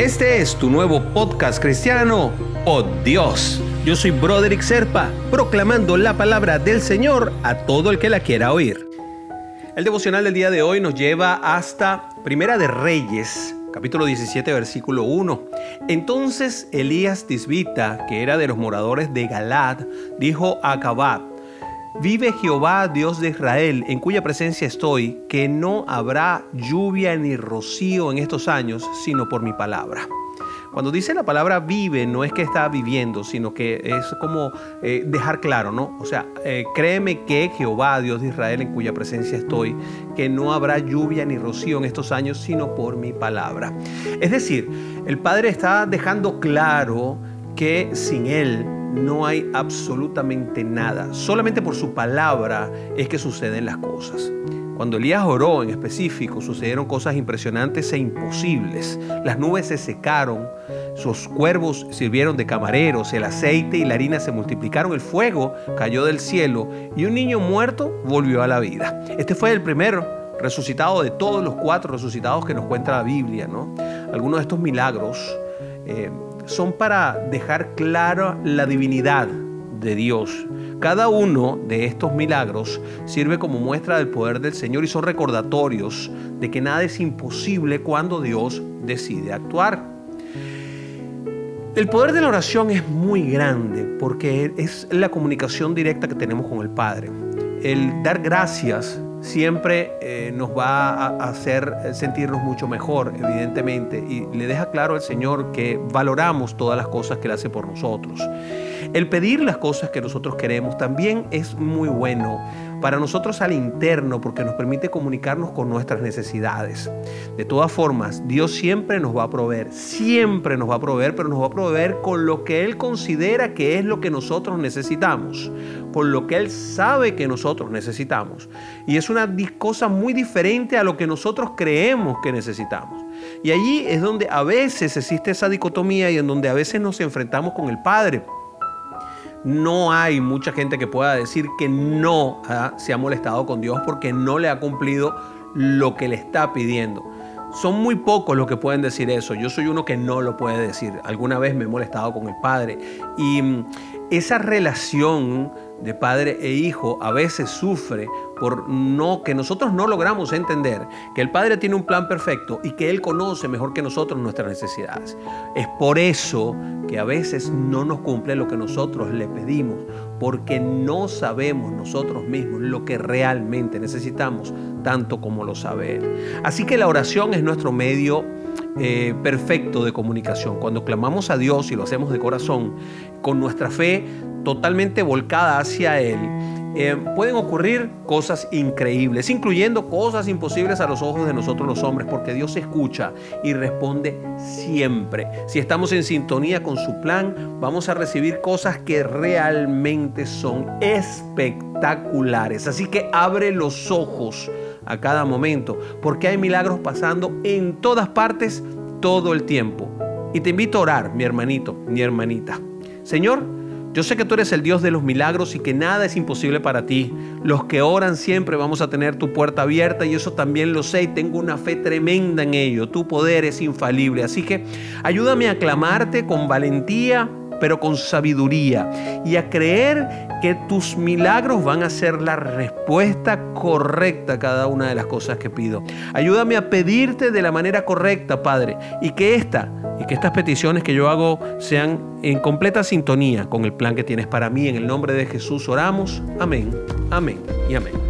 Este es tu nuevo podcast cristiano, Oh Dios. Yo soy Broderick Serpa, proclamando la palabra del Señor a todo el que la quiera oír. El devocional del día de hoy nos lleva hasta Primera de Reyes, capítulo 17, versículo 1. Entonces Elías Tisbita, que era de los moradores de Galad, dijo a Acabad, Vive Jehová, Dios de Israel, en cuya presencia estoy, que no habrá lluvia ni rocío en estos años, sino por mi palabra. Cuando dice la palabra vive, no es que está viviendo, sino que es como eh, dejar claro, ¿no? O sea, eh, créeme que Jehová, Dios de Israel, en cuya presencia estoy, que no habrá lluvia ni rocío en estos años, sino por mi palabra. Es decir, el Padre está dejando claro que sin Él no hay absolutamente nada. Solamente por su palabra es que suceden las cosas. Cuando Elías oró en específico, sucedieron cosas impresionantes e imposibles. Las nubes se secaron, sus cuervos sirvieron de camareros, el aceite y la harina se multiplicaron, el fuego cayó del cielo y un niño muerto volvió a la vida. Este fue el primero resucitado de todos los cuatro resucitados que nos cuenta la Biblia. ¿no? Algunos de estos milagros eh, son para dejar clara la divinidad de Dios. Cada uno de estos milagros sirve como muestra del poder del Señor y son recordatorios de que nada es imposible cuando Dios decide actuar. El poder de la oración es muy grande porque es la comunicación directa que tenemos con el Padre. El dar gracias siempre eh, nos va a hacer sentirnos mucho mejor, evidentemente, y le deja claro al Señor que valoramos todas las cosas que Él hace por nosotros. El pedir las cosas que nosotros queremos también es muy bueno para nosotros al interno porque nos permite comunicarnos con nuestras necesidades. De todas formas, Dios siempre nos va a proveer, siempre nos va a proveer, pero nos va a proveer con lo que Él considera que es lo que nosotros necesitamos, con lo que Él sabe que nosotros necesitamos. Y es una cosa muy diferente a lo que nosotros creemos que necesitamos. Y allí es donde a veces existe esa dicotomía y en donde a veces nos enfrentamos con el Padre no hay mucha gente que pueda decir que no ¿ah? se ha molestado con Dios porque no le ha cumplido lo que le está pidiendo. Son muy pocos los que pueden decir eso. Yo soy uno que no lo puede decir. Alguna vez me he molestado con el Padre. Y mm, esa relación de padre e hijo a veces sufre por no que nosotros no logramos entender que el Padre tiene un plan perfecto y que Él conoce mejor que nosotros nuestras necesidades. Es por eso que a veces no nos cumple lo que nosotros le pedimos, porque no sabemos nosotros mismos lo que realmente necesitamos, tanto como lo sabe Él. Así que la oración es nuestro medio eh, perfecto de comunicación. Cuando clamamos a Dios y lo hacemos de corazón, con nuestra fe totalmente volcada hacia Él, eh, pueden ocurrir cosas increíbles, incluyendo cosas imposibles a los ojos de nosotros los hombres, porque Dios escucha y responde siempre. Si estamos en sintonía con su plan, vamos a recibir cosas que realmente son espectaculares. Así que abre los ojos a cada momento, porque hay milagros pasando en todas partes todo el tiempo. Y te invito a orar, mi hermanito, mi hermanita. Señor, yo sé que tú eres el Dios de los milagros y que nada es imposible para ti. Los que oran siempre vamos a tener tu puerta abierta y eso también lo sé y tengo una fe tremenda en ello. Tu poder es infalible. Así que ayúdame a clamarte con valentía, pero con sabiduría y a creer que tus milagros van a ser la respuesta correcta a cada una de las cosas que pido. Ayúdame a pedirte de la manera correcta, Padre, y que esta y que estas peticiones que yo hago sean en completa sintonía con el plan que tienes para mí. En el nombre de Jesús oramos. Amén, amén y amén.